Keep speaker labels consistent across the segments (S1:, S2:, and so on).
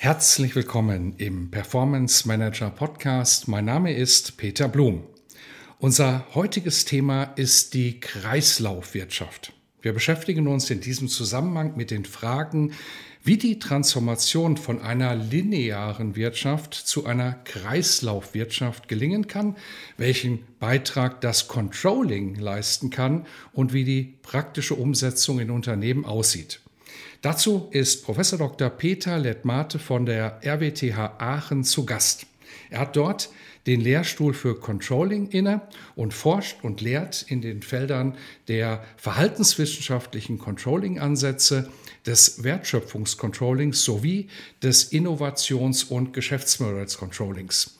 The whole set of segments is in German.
S1: Herzlich willkommen im Performance Manager Podcast. Mein Name ist Peter Blum. Unser heutiges Thema ist die Kreislaufwirtschaft. Wir beschäftigen uns in diesem Zusammenhang mit den Fragen, wie die Transformation von einer linearen Wirtschaft zu einer Kreislaufwirtschaft gelingen kann, welchen Beitrag das Controlling leisten kann und wie die praktische Umsetzung in Unternehmen aussieht. Dazu ist Professor Dr. Peter Lettmate von der RWTH Aachen zu Gast. Er hat dort den Lehrstuhl für Controlling inne und forscht und lehrt in den Feldern der verhaltenswissenschaftlichen Controlling-Ansätze, des Wertschöpfungscontrollings sowie des Innovations- und Geschäftsmodells-Controllings.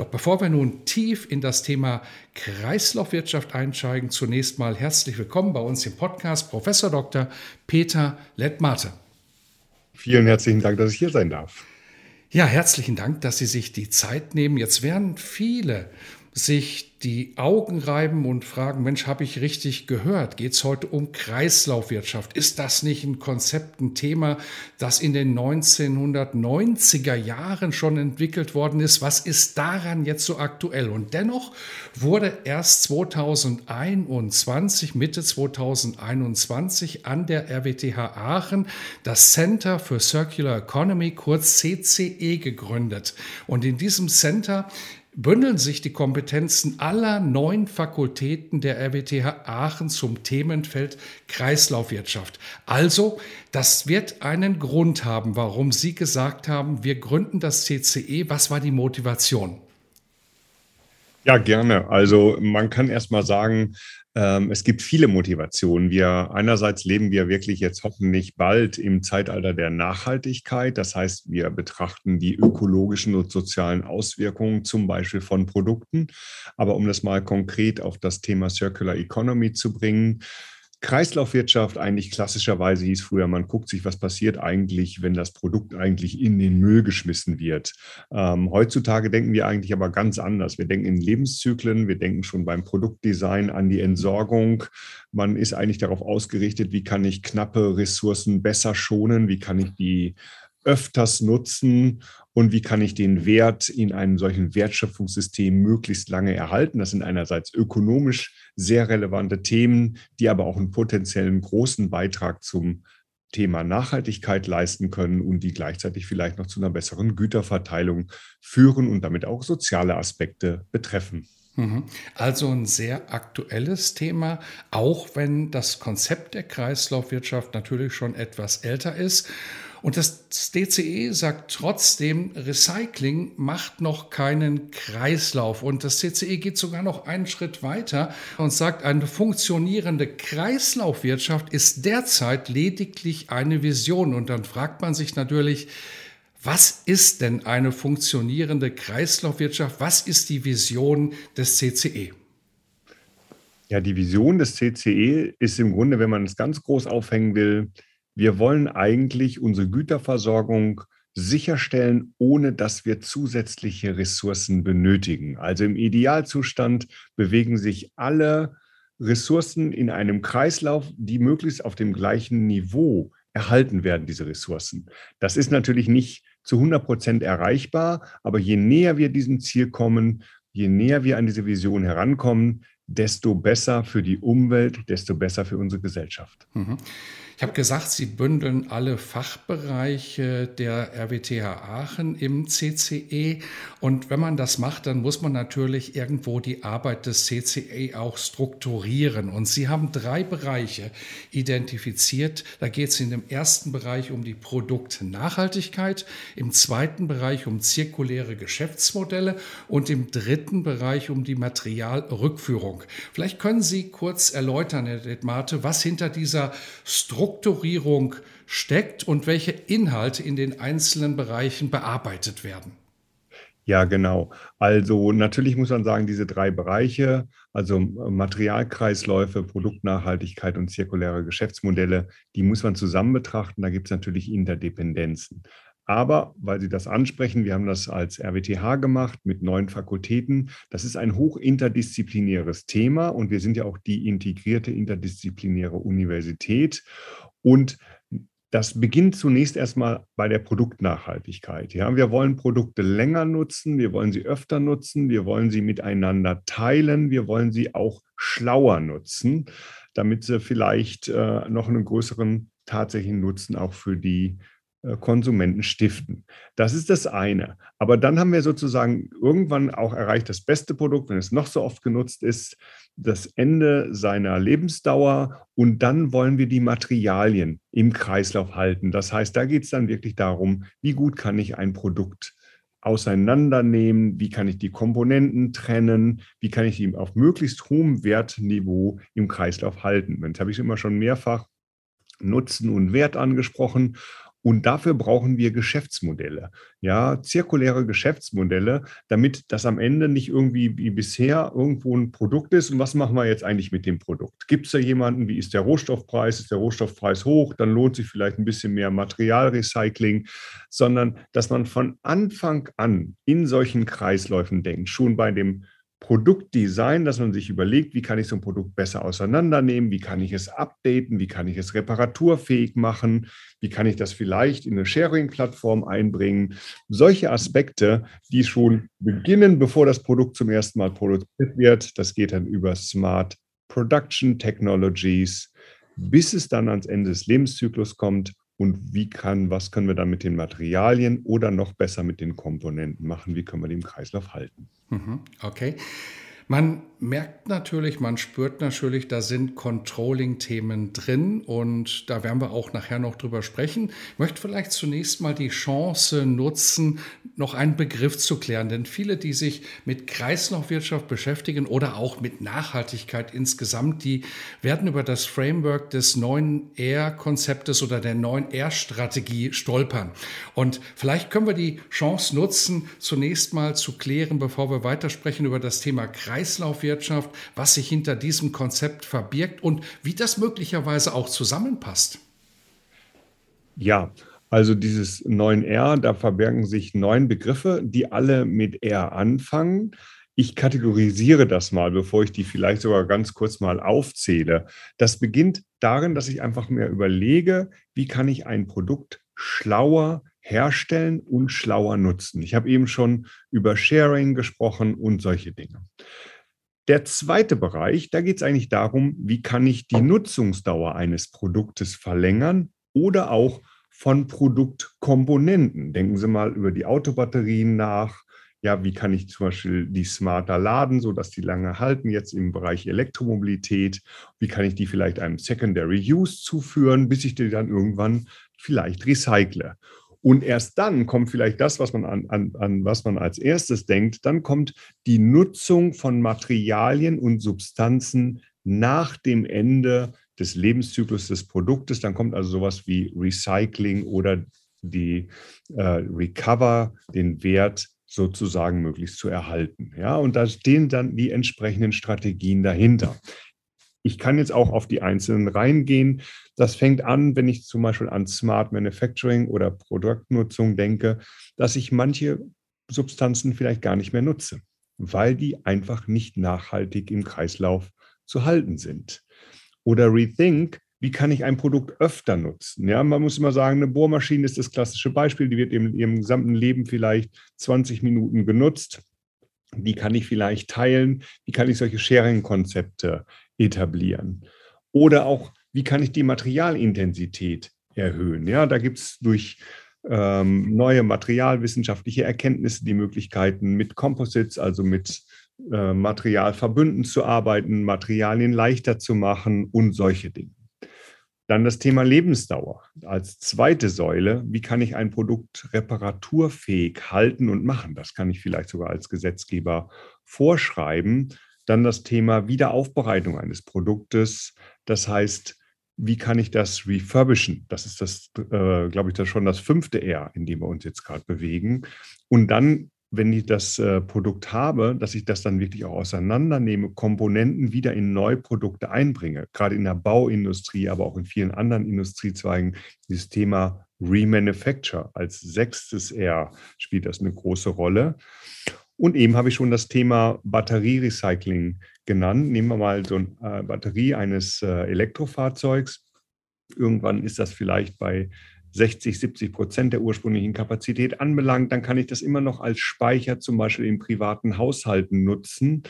S1: Doch bevor wir nun tief in das Thema Kreislaufwirtschaft einsteigen, zunächst mal herzlich willkommen bei uns im Podcast Professor Dr. Peter Lettmate.
S2: Vielen herzlichen Dank, dass ich hier sein darf.
S1: Ja, herzlichen Dank, dass Sie sich die Zeit nehmen. Jetzt werden viele sich die Augen reiben und fragen, Mensch, habe ich richtig gehört? Geht es heute um Kreislaufwirtschaft? Ist das nicht ein Konzept, ein Thema, das in den 1990er Jahren schon entwickelt worden ist? Was ist daran jetzt so aktuell? Und dennoch wurde erst 2021, Mitte 2021 an der RWTH Aachen das Center for Circular Economy, kurz CCE, gegründet. Und in diesem Center bündeln sich die Kompetenzen aller neun Fakultäten der RWTH Aachen zum Themenfeld Kreislaufwirtschaft. Also, das wird einen Grund haben, warum Sie gesagt haben, wir gründen das CCE. Was war die Motivation?
S2: Ja, gerne. Also man kann erst mal sagen, ähm, es gibt viele Motivationen. Wir einerseits leben wir wirklich jetzt hoffentlich bald im Zeitalter der Nachhaltigkeit. Das heißt, wir betrachten die ökologischen und sozialen Auswirkungen zum Beispiel von Produkten. Aber um das mal konkret auf das Thema Circular Economy zu bringen, Kreislaufwirtschaft eigentlich klassischerweise hieß früher, man guckt sich, was passiert eigentlich, wenn das Produkt eigentlich in den Müll geschmissen wird. Ähm, heutzutage denken wir eigentlich aber ganz anders. Wir denken in Lebenszyklen, wir denken schon beim Produktdesign an die Entsorgung. Man ist eigentlich darauf ausgerichtet, wie kann ich knappe Ressourcen besser schonen, wie kann ich die öfters nutzen und wie kann ich den Wert in einem solchen Wertschöpfungssystem möglichst lange erhalten. Das sind einerseits ökonomisch sehr relevante Themen, die aber auch einen potenziellen großen Beitrag zum Thema Nachhaltigkeit leisten können und die gleichzeitig vielleicht noch zu einer besseren Güterverteilung führen und damit auch soziale Aspekte betreffen.
S1: Mhm. Also ein sehr aktuelles Thema, auch wenn das Konzept der Kreislaufwirtschaft natürlich schon etwas älter ist. Und das DCE sagt trotzdem, Recycling macht noch keinen Kreislauf. Und das CCE geht sogar noch einen Schritt weiter und sagt, eine funktionierende Kreislaufwirtschaft ist derzeit lediglich eine Vision. Und dann fragt man sich natürlich, was ist denn eine funktionierende Kreislaufwirtschaft? Was ist die Vision des CCE?
S2: Ja, die Vision des CCE ist im Grunde, wenn man es ganz groß aufhängen will, wir wollen eigentlich unsere Güterversorgung sicherstellen, ohne dass wir zusätzliche Ressourcen benötigen. Also im Idealzustand bewegen sich alle Ressourcen in einem Kreislauf, die möglichst auf dem gleichen Niveau erhalten werden, diese Ressourcen. Das ist natürlich nicht zu 100 Prozent erreichbar, aber je näher wir diesem Ziel kommen, je näher wir an diese Vision herankommen, desto besser für die Umwelt, desto besser für unsere Gesellschaft.
S1: Mhm. Ich habe gesagt, Sie bündeln alle Fachbereiche der RWTH Aachen im CCE. Und wenn man das macht, dann muss man natürlich irgendwo die Arbeit des CCE auch strukturieren. Und Sie haben drei Bereiche identifiziert. Da geht es in dem ersten Bereich um die Produktnachhaltigkeit, im zweiten Bereich um zirkuläre Geschäftsmodelle und im dritten Bereich um die Materialrückführung. Vielleicht können Sie kurz erläutern, Herr Detmate, was hinter dieser Strukturierung steckt und welche Inhalte in den einzelnen Bereichen bearbeitet werden.
S2: Ja, genau. Also natürlich muss man sagen, diese drei Bereiche, also Materialkreisläufe, Produktnachhaltigkeit und zirkuläre Geschäftsmodelle, die muss man zusammen betrachten. Da gibt es natürlich Interdependenzen. Aber weil Sie das ansprechen, wir haben das als RWTH gemacht mit neun Fakultäten. Das ist ein hochinterdisziplinäres Thema und wir sind ja auch die integrierte interdisziplinäre Universität. Und das beginnt zunächst erstmal bei der Produktnachhaltigkeit. Ja, wir wollen Produkte länger nutzen, wir wollen sie öfter nutzen, wir wollen sie miteinander teilen, wir wollen sie auch schlauer nutzen, damit sie vielleicht äh, noch einen größeren tatsächlichen Nutzen auch für die Konsumenten stiften. Das ist das eine. Aber dann haben wir sozusagen irgendwann auch erreicht, das beste Produkt, wenn es noch so oft genutzt ist, das Ende seiner Lebensdauer und dann wollen wir die Materialien im Kreislauf halten. Das heißt, da geht es dann wirklich darum, wie gut kann ich ein Produkt auseinandernehmen, wie kann ich die Komponenten trennen, wie kann ich die auf möglichst hohem Wertniveau im Kreislauf halten. Jetzt habe ich immer schon mehrfach Nutzen und Wert angesprochen. Und dafür brauchen wir Geschäftsmodelle, ja, zirkuläre Geschäftsmodelle, damit das am Ende nicht irgendwie wie bisher irgendwo ein Produkt ist. Und was machen wir jetzt eigentlich mit dem Produkt? Gibt es da jemanden, wie ist der Rohstoffpreis? Ist der Rohstoffpreis hoch? Dann lohnt sich vielleicht ein bisschen mehr Materialrecycling, sondern dass man von Anfang an in solchen Kreisläufen denkt, schon bei dem Produktdesign, dass man sich überlegt, wie kann ich so ein Produkt besser auseinandernehmen, wie kann ich es updaten, wie kann ich es reparaturfähig machen, wie kann ich das vielleicht in eine Sharing-Plattform einbringen. Solche Aspekte, die schon beginnen, bevor das Produkt zum ersten Mal produziert wird, das geht dann über Smart Production Technologies, bis es dann ans Ende des Lebenszyklus kommt und wie kann, was können wir dann mit den Materialien oder noch besser mit den Komponenten machen, wie können wir im Kreislauf halten.
S1: Mhm, okay. Man merkt natürlich, man spürt natürlich, da sind Controlling-Themen drin und da werden wir auch nachher noch drüber sprechen. Ich möchte vielleicht zunächst mal die Chance nutzen, noch einen Begriff zu klären, denn viele, die sich mit Kreislaufwirtschaft beschäftigen oder auch mit Nachhaltigkeit insgesamt, die werden über das Framework des neuen R-Konzeptes oder der neuen R-Strategie stolpern. Und vielleicht können wir die Chance nutzen, zunächst mal zu klären, bevor wir weitersprechen über das Thema Kreislaufwirtschaft, Kreislaufwirtschaft, was sich hinter diesem Konzept verbirgt und wie das möglicherweise auch zusammenpasst.
S2: Ja, also dieses 9R, da verbergen sich neun Begriffe, die alle mit R anfangen. Ich kategorisiere das mal, bevor ich die vielleicht sogar ganz kurz mal aufzähle. Das beginnt darin, dass ich einfach mir überlege, wie kann ich ein Produkt schlauer herstellen und schlauer nutzen. Ich habe eben schon über Sharing gesprochen und solche Dinge. Der zweite Bereich, da geht es eigentlich darum, wie kann ich die Nutzungsdauer eines Produktes verlängern oder auch von Produktkomponenten. Denken Sie mal über die Autobatterien nach. Ja, wie kann ich zum Beispiel die smarter laden, sodass die lange halten, jetzt im Bereich Elektromobilität? Wie kann ich die vielleicht einem Secondary Use zuführen, bis ich die dann irgendwann vielleicht recycle? Und erst dann kommt vielleicht das, was man an, an, an was man als erstes denkt, dann kommt die Nutzung von Materialien und Substanzen nach dem Ende des Lebenszyklus des Produktes. Dann kommt also sowas wie Recycling oder die äh, Recover, den Wert sozusagen möglichst zu erhalten. Ja, und da stehen dann die entsprechenden Strategien dahinter. Ich kann jetzt auch auf die einzelnen reingehen. Das fängt an, wenn ich zum Beispiel an Smart Manufacturing oder Produktnutzung denke, dass ich manche Substanzen vielleicht gar nicht mehr nutze, weil die einfach nicht nachhaltig im Kreislauf zu halten sind. Oder Rethink, wie kann ich ein Produkt öfter nutzen? Ja, man muss immer sagen, eine Bohrmaschine ist das klassische Beispiel, die wird in ihrem gesamten Leben vielleicht 20 Minuten genutzt. Wie kann ich vielleicht teilen? Wie kann ich solche Sharing-Konzepte etablieren? Oder auch, wie kann ich die Materialintensität erhöhen? Ja, da gibt es durch ähm, neue materialwissenschaftliche Erkenntnisse die Möglichkeiten, mit Composites, also mit äh, Materialverbünden zu arbeiten, Materialien leichter zu machen und solche Dinge. Dann das Thema Lebensdauer als zweite Säule. Wie kann ich ein Produkt reparaturfähig halten und machen? Das kann ich vielleicht sogar als Gesetzgeber vorschreiben Dann das Thema Wiederaufbereitung eines Produktes. Das heißt, wie kann ich das refurbischen? Das ist das, äh, glaube ich, das schon das fünfte R, in dem wir uns jetzt gerade bewegen. Und dann, wenn ich das äh, Produkt habe, dass ich das dann wirklich auch auseinandernehme, Komponenten wieder in neue Produkte einbringe. Gerade in der Bauindustrie, aber auch in vielen anderen Industriezweigen, dieses Thema Remanufacture als sechstes R spielt das eine große Rolle. Und eben habe ich schon das Thema Batterierecycling genannt. Nehmen wir mal so eine äh, Batterie eines äh, Elektrofahrzeugs. Irgendwann ist das vielleicht bei 60, 70 Prozent der ursprünglichen Kapazität anbelangt, dann kann ich das immer noch als Speicher zum Beispiel in privaten Haushalten nutzen,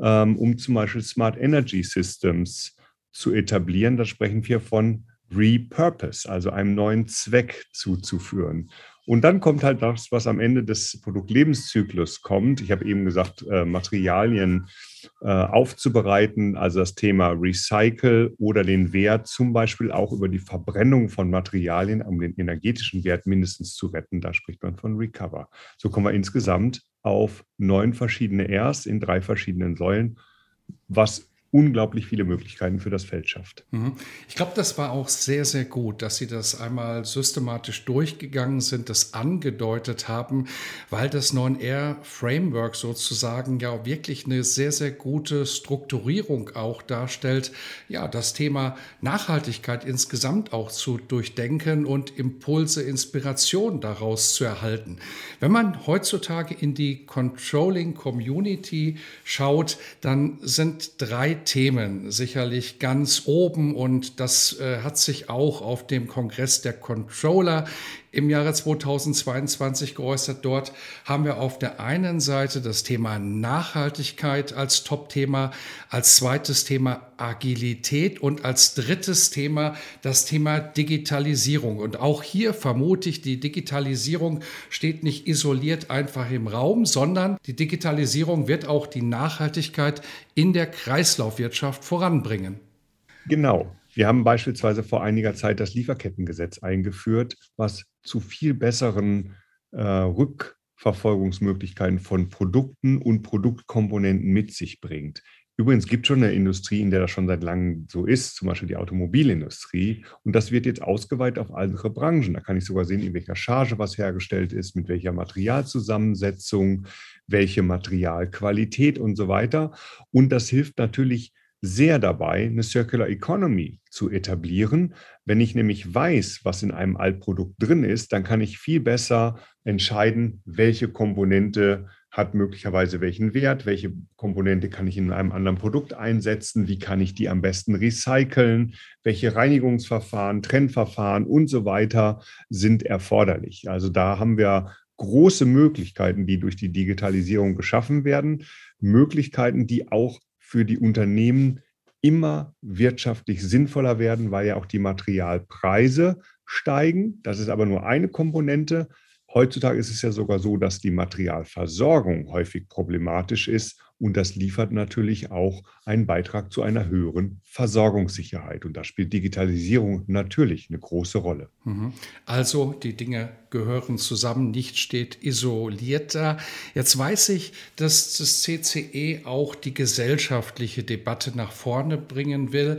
S2: ähm, um zum Beispiel Smart Energy Systems zu etablieren. Da sprechen wir von Repurpose, also einem neuen Zweck zuzuführen. Und dann kommt halt das, was am Ende des Produktlebenszyklus kommt. Ich habe eben gesagt, äh, Materialien äh, aufzubereiten, also das Thema Recycle oder den Wert zum Beispiel auch über die Verbrennung von Materialien, um den energetischen Wert mindestens zu retten. Da spricht man von Recover. So kommen wir insgesamt auf neun verschiedene Rs in drei verschiedenen Säulen, was unglaublich viele Möglichkeiten für das Feld schafft.
S1: Mhm. Ich glaube, das war auch sehr, sehr gut, dass Sie das einmal systematisch durchgegangen sind, das angedeutet haben, weil das 9R-Framework sozusagen ja wirklich eine sehr, sehr gute Strukturierung auch darstellt, ja, das Thema Nachhaltigkeit insgesamt auch zu durchdenken und Impulse, Inspiration daraus zu erhalten. Wenn man heutzutage in die Controlling Community schaut, dann sind drei Themen sicherlich ganz oben und das äh, hat sich auch auf dem Kongress der Controller im Jahre 2022 geäußert. Dort haben wir auf der einen Seite das Thema Nachhaltigkeit als Top-Thema, als zweites Thema Agilität und als drittes Thema das Thema Digitalisierung. Und auch hier vermute ich, die Digitalisierung steht nicht isoliert einfach im Raum, sondern die Digitalisierung wird auch die Nachhaltigkeit in der Kreislaufwirtschaft voranbringen.
S2: Genau. Wir haben beispielsweise vor einiger Zeit das Lieferkettengesetz eingeführt, was zu viel besseren äh, Rückverfolgungsmöglichkeiten von Produkten und Produktkomponenten mit sich bringt. Übrigens gibt es schon eine Industrie, in der das schon seit langem so ist, zum Beispiel die Automobilindustrie. Und das wird jetzt ausgeweitet auf andere Branchen. Da kann ich sogar sehen, in welcher Charge was hergestellt ist, mit welcher Materialzusammensetzung, welche Materialqualität und so weiter. Und das hilft natürlich sehr dabei, eine Circular Economy zu etablieren. Wenn ich nämlich weiß, was in einem Altprodukt drin ist, dann kann ich viel besser entscheiden, welche Komponente hat möglicherweise welchen Wert, welche Komponente kann ich in einem anderen Produkt einsetzen, wie kann ich die am besten recyceln, welche Reinigungsverfahren, Trennverfahren und so weiter sind erforderlich. Also da haben wir große Möglichkeiten, die durch die Digitalisierung geschaffen werden, Möglichkeiten, die auch für die Unternehmen immer wirtschaftlich sinnvoller werden, weil ja auch die Materialpreise steigen. Das ist aber nur eine Komponente. Heutzutage ist es ja sogar so, dass die Materialversorgung häufig problematisch ist und das liefert natürlich auch einen Beitrag zu einer höheren Versorgungssicherheit. Und da spielt Digitalisierung natürlich eine große Rolle.
S1: Mhm. Also die Dinge gehören zusammen, nicht steht isoliert da. Jetzt weiß ich, dass das CCE auch die gesellschaftliche Debatte nach vorne bringen will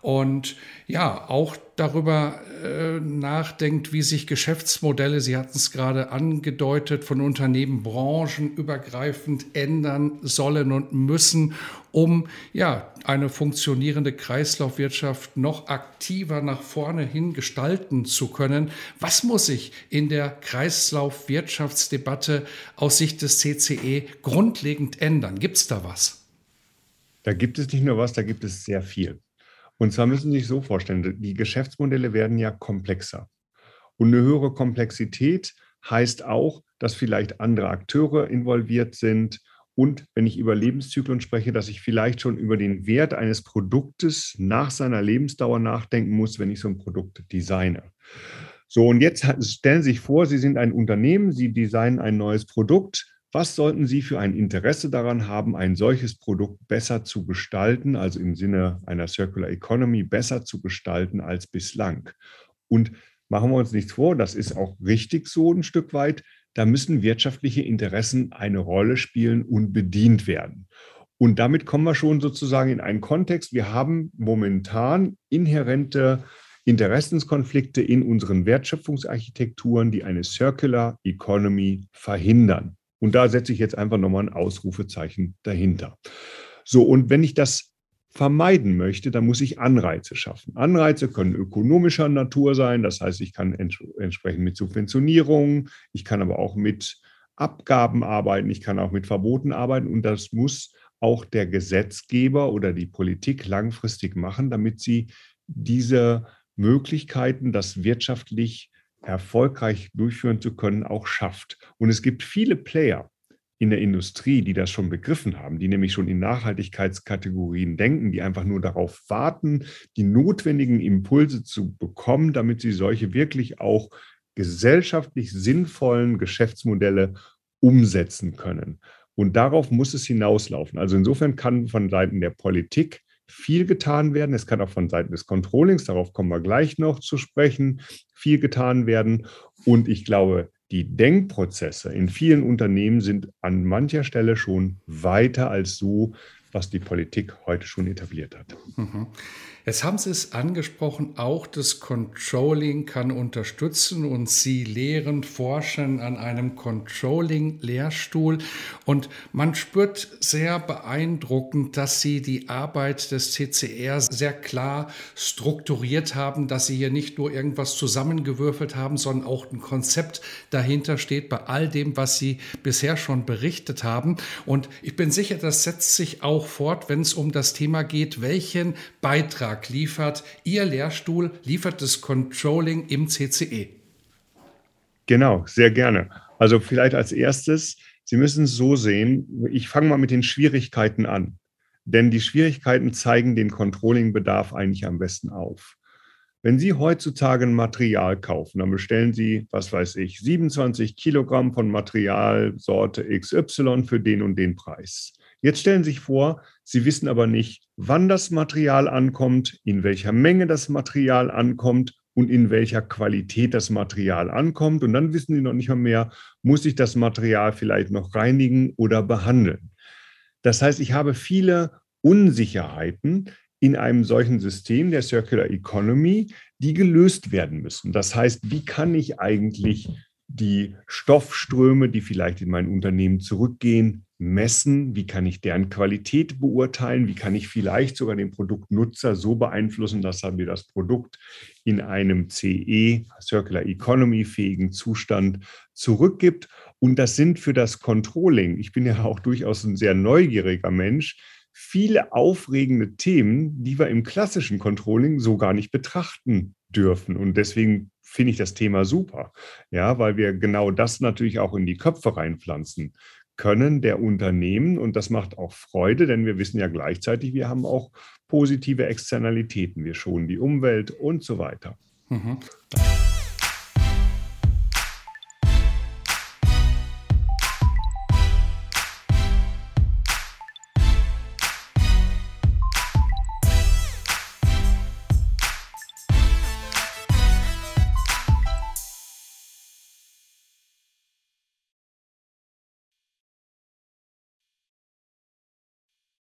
S1: und ja, auch darüber äh, nachdenkt, wie sich Geschäftsmodelle, Sie hatten es gerade angedeutet, von Unternehmen branchenübergreifend ändern sollen und müssen, um ja eine funktionierende Kreislaufwirtschaft noch aktiver nach vorne hin gestalten zu können. Was muss sich in der Kreislaufwirtschaftsdebatte aus Sicht des CCE grundlegend ändern? Gibt es da was?
S2: Da gibt es nicht nur was, da gibt es sehr viel. Und zwar müssen Sie sich so vorstellen, die Geschäftsmodelle werden ja komplexer. Und eine höhere Komplexität heißt auch, dass vielleicht andere Akteure involviert sind. Und wenn ich über Lebenszyklen spreche, dass ich vielleicht schon über den Wert eines Produktes nach seiner Lebensdauer nachdenken muss, wenn ich so ein Produkt designe. So, und jetzt stellen Sie sich vor, Sie sind ein Unternehmen, Sie designen ein neues Produkt was sollten Sie für ein Interesse daran haben, ein solches Produkt besser zu gestalten, also im Sinne einer Circular Economy besser zu gestalten als bislang? Und machen wir uns nichts vor, das ist auch richtig so ein Stück weit. Da müssen wirtschaftliche Interessen eine Rolle spielen und bedient werden. Und damit kommen wir schon sozusagen in einen Kontext. Wir haben momentan inhärente Interessenskonflikte in unseren Wertschöpfungsarchitekturen, die eine Circular Economy verhindern. Und da setze ich jetzt einfach nochmal ein Ausrufezeichen dahinter. So, und wenn ich das vermeiden möchte, dann muss ich Anreize schaffen. Anreize können ökonomischer Natur sein, das heißt, ich kann ents entsprechend mit Subventionierungen, ich kann aber auch mit Abgaben arbeiten, ich kann auch mit Verboten arbeiten und das muss auch der Gesetzgeber oder die Politik langfristig machen, damit sie diese Möglichkeiten, das wirtschaftlich erfolgreich durchführen zu können, auch schafft. Und es gibt viele Player in der Industrie, die das schon begriffen haben, die nämlich schon in Nachhaltigkeitskategorien denken, die einfach nur darauf warten, die notwendigen Impulse zu bekommen, damit sie solche wirklich auch gesellschaftlich sinnvollen Geschäftsmodelle umsetzen können. Und darauf muss es hinauslaufen. Also insofern kann von Seiten der Politik viel getan werden. Es kann auch von Seiten des Controllings, darauf kommen wir gleich noch zu sprechen, viel getan werden. Und ich glaube, die Denkprozesse in vielen Unternehmen sind an mancher Stelle schon weiter als so, was die Politik heute schon etabliert hat.
S1: Mhm. Jetzt haben Sie es angesprochen, auch das Controlling kann unterstützen und Sie lehren, forschen an einem Controlling-Lehrstuhl. Und man spürt sehr beeindruckend, dass Sie die Arbeit des CCR sehr klar strukturiert haben, dass Sie hier nicht nur irgendwas zusammengewürfelt haben, sondern auch ein Konzept dahinter steht bei all dem, was Sie bisher schon berichtet haben. Und ich bin sicher, das setzt sich auch fort, wenn es um das Thema geht, welchen Beitrag Beitrag liefert Ihr Lehrstuhl, liefert das Controlling im CCE?
S2: Genau, sehr gerne. Also vielleicht als erstes, Sie müssen es so sehen, ich fange mal mit den Schwierigkeiten an. Denn die Schwierigkeiten zeigen den Controlling-Bedarf eigentlich am besten auf. Wenn Sie heutzutage ein Material kaufen, dann bestellen Sie, was weiß ich, 27 Kilogramm von Materialsorte XY für den und den Preis. Jetzt stellen Sie sich vor, Sie wissen aber nicht, wann das Material ankommt, in welcher Menge das Material ankommt und in welcher Qualität das Material ankommt. Und dann wissen Sie noch nicht mal mehr, muss ich das Material vielleicht noch reinigen oder behandeln. Das heißt, ich habe viele Unsicherheiten in einem solchen System der Circular Economy, die gelöst werden müssen. Das heißt, wie kann ich eigentlich die Stoffströme, die vielleicht in mein Unternehmen zurückgehen, messen? Wie kann ich deren Qualität beurteilen? Wie kann ich vielleicht sogar den Produktnutzer so beeinflussen, dass er mir das Produkt in einem CE, Circular Economy fähigen Zustand zurückgibt? Und das sind für das Controlling, ich bin ja auch durchaus ein sehr neugieriger Mensch, viele aufregende Themen, die wir im klassischen Controlling so gar nicht betrachten dürfen. Und deswegen finde ich das Thema super, ja, weil wir genau das natürlich auch in die Köpfe reinpflanzen können der Unternehmen. Und das macht auch Freude, denn wir wissen ja gleichzeitig, wir haben auch positive Externalitäten. Wir schonen die Umwelt und so weiter. Mhm.